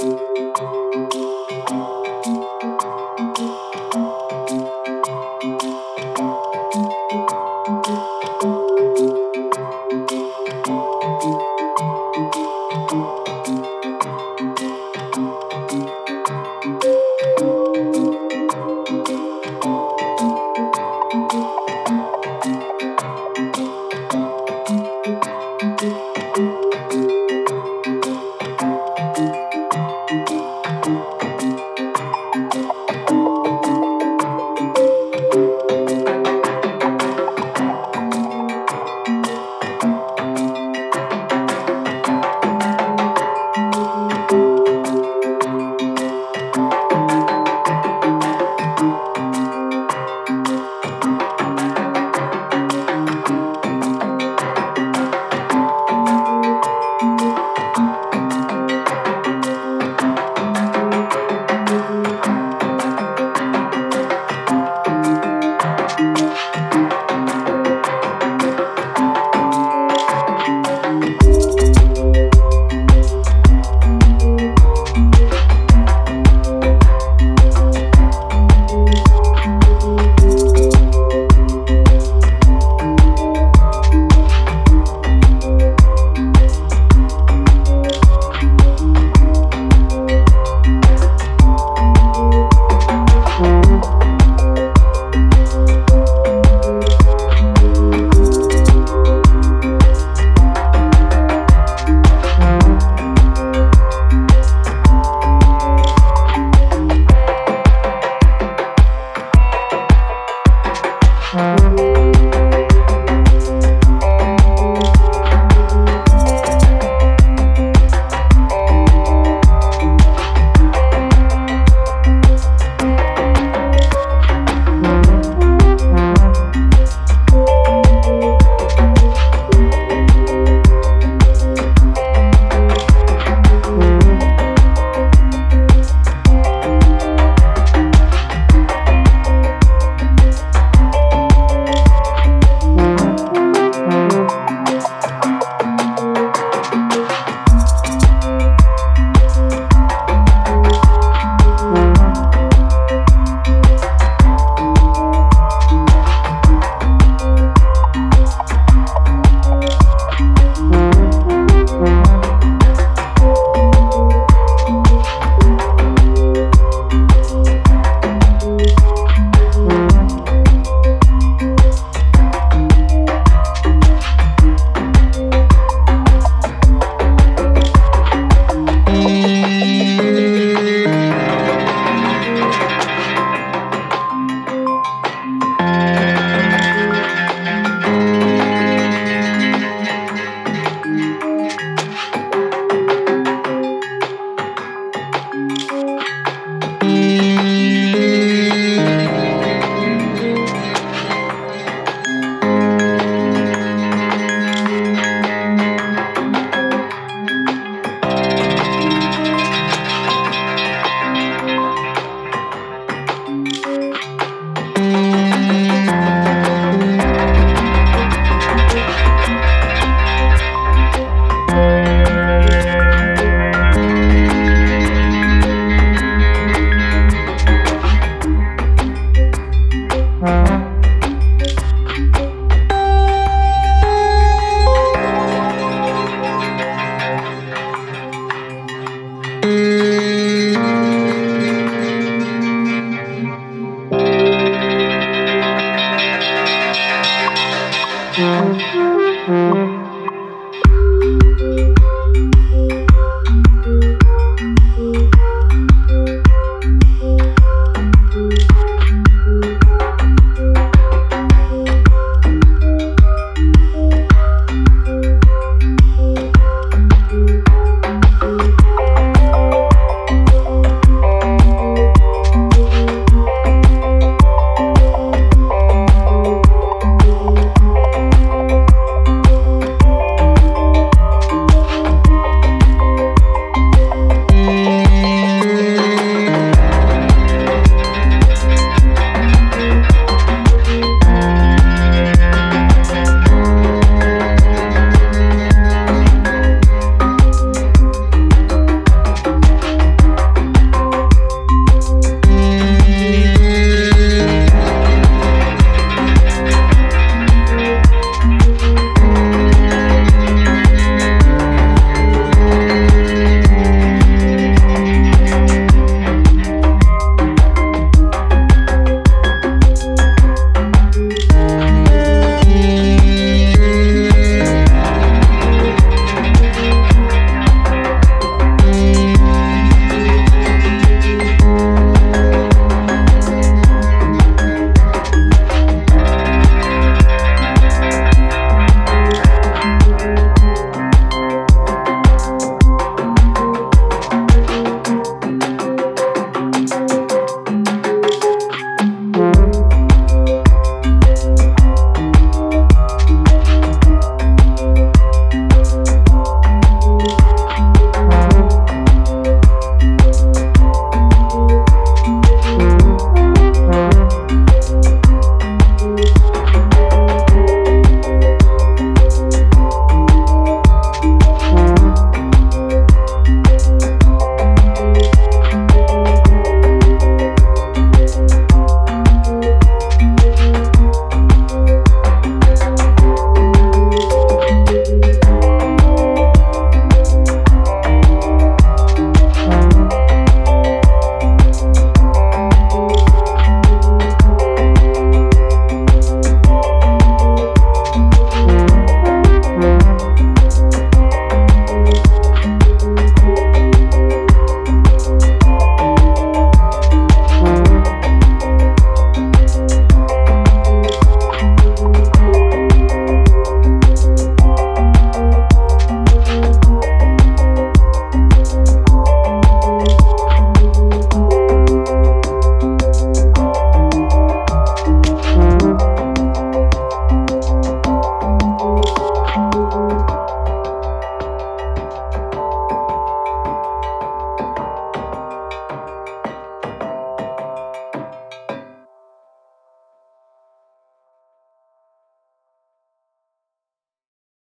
Música